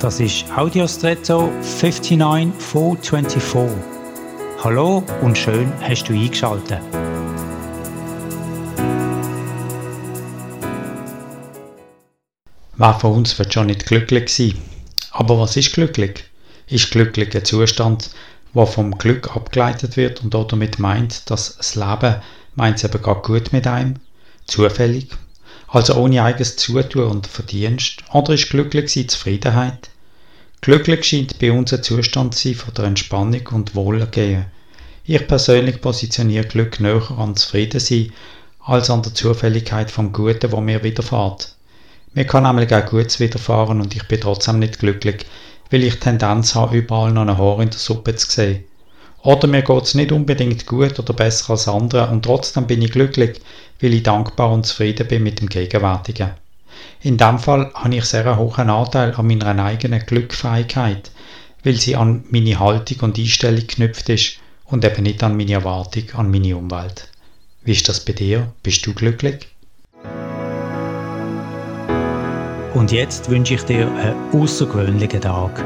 Das ist Audiostretto 59424. Hallo und schön hast du eingeschaltet. Wer von uns wird schon nicht glücklich sein? Aber was ist glücklich? Ist glücklich ein Zustand, der vom Glück abgeleitet wird und damit meint, dass das Leben meint es eben gerade gut mit einem, zufällig, also ohne eigenes Zutun und Verdienst, oder ist glücklich sein Zufriedenheit? Glücklich scheint bei uns ein Zustand zu sein von der Entspannung und Wohlergehen. Ich persönlich positioniere Glück näher an Zufriedensein als an der Zufälligkeit vom Guten, wo mir widerfährt. Mir kann nämlich auch Gutes widerfahren und ich bin trotzdem nicht glücklich, weil ich Tendenz habe, überall noch ein Haar in der Suppe zu sehen. Oder mir geht es nicht unbedingt gut oder besser als andere und trotzdem bin ich glücklich, weil ich dankbar und zufrieden bin mit dem Gegenwärtigen. In dem Fall habe ich sehr einen hohen Anteil an meiner eigenen Glückfähigkeit, weil sie an meine Haltung und Einstellung geknüpft ist und eben nicht an meine Erwartung an meine Umwelt. Wie ist das bei dir? Bist du glücklich? Und jetzt wünsche ich dir einen außergewöhnlichen Tag.